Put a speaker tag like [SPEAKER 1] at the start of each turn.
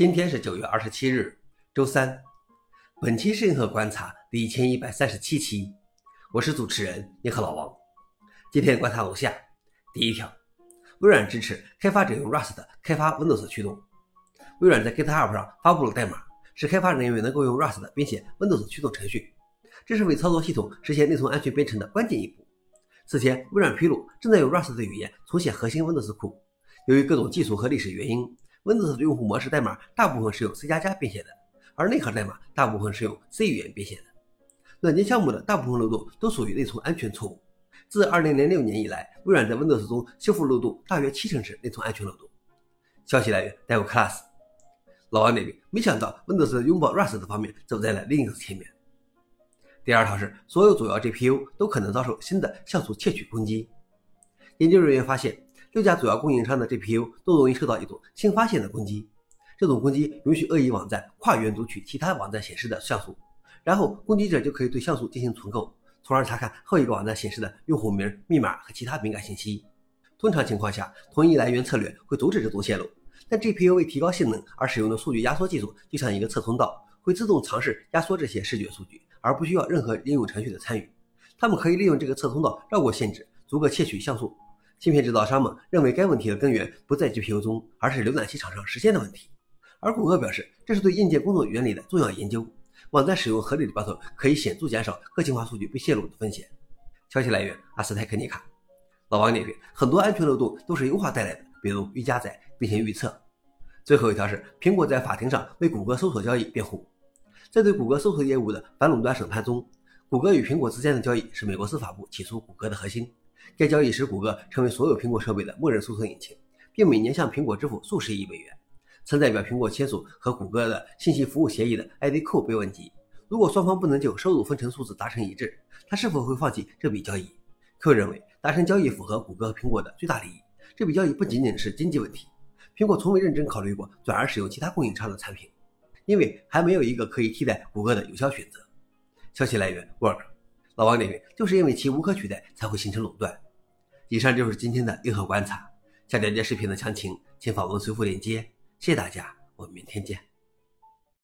[SPEAKER 1] 今天是九月二十七日，周三。本期是银河观察第一千一百三十七期，我是主持人银河老王。今天观察如下：第一条，微软支持开发者用 Rust 开发 Windows 驱动。微软在 GitHub 上发布了代码，使开发人员能够用 Rust 编写 Windows 驱动程序。这是为操作系统实现内存安全编程的关键一步。此前，微软披露正在用 Rust 的语言重写核心 Windows 库，由于各种技术和历史原因。Windows 的用户模式代码大部分是用 C++ 编写的，而内核代码大部分是用 C 语言编写的。软件项目的大部分漏洞都属于内存安全错误。自2006年以来，微软在 Windows 中修复漏洞大约七成是内存安全漏洞。消息来源：DevClass。老王那边没想到 Windows 拥抱 Rust 方面走在了 Linux 前面。第二条是，所有主要 GPU 都可能遭受新的像素窃取攻击。研究人员发现。六家主要供应商的 GPU 都容易受到一种新发现的攻击。这种攻击允许恶意网站跨源读取其他网站显示的像素，然后攻击者就可以对像素进行重构，从而查看后一个网站显示的用户名、密码和其他敏感信息。通常情况下，同一来源策略会阻止这种泄露，但 GPU 为提高性能而使用的数据压缩技术就像一个侧通道，会自动尝试压缩这些视觉数据，而不需要任何应用程序的参与。他们可以利用这个侧通道绕过限制，逐个窃取像素。芯片制造商们认为该问题的根源不在 GPU 中，而是浏览器厂商实现的问题。而谷歌表示，这是对硬件工作原理的重要研究。网站使用合理的标头可以显著减少个性化数据被泄露的风险。消息来源：阿斯泰克尼卡。老王点评：很多安全漏洞都是优化带来的，比如预加载并行预测。最后一条是，苹果在法庭上为谷歌搜索交易辩护。在对谷歌搜索业务的反垄断审判中，谷歌与苹果之间的交易是美国司法部起诉谷歌的核心。该交易使谷歌成为所有苹果设备的默认搜索引擎，并每年向苹果支付数十亿美元。曾代表苹果签署和谷歌的信息服务协议的艾迪库被问及，如果双方不能就收入分成数字达成一致，他是否会放弃这笔交易？Q 认为达成交易符合谷歌和苹果的最大利益。这笔交易不仅仅是经济问题，苹果从未认真考虑过转而使用其他供应商的产品，因为还没有一个可以替代谷歌的有效选择。消息来源：Work。老王点评：就是因为其无可取代，才会形成垄断。以上就是今天的硬核观察。想了解视频的详情，请访问随附链接。谢谢大家，我们明天见。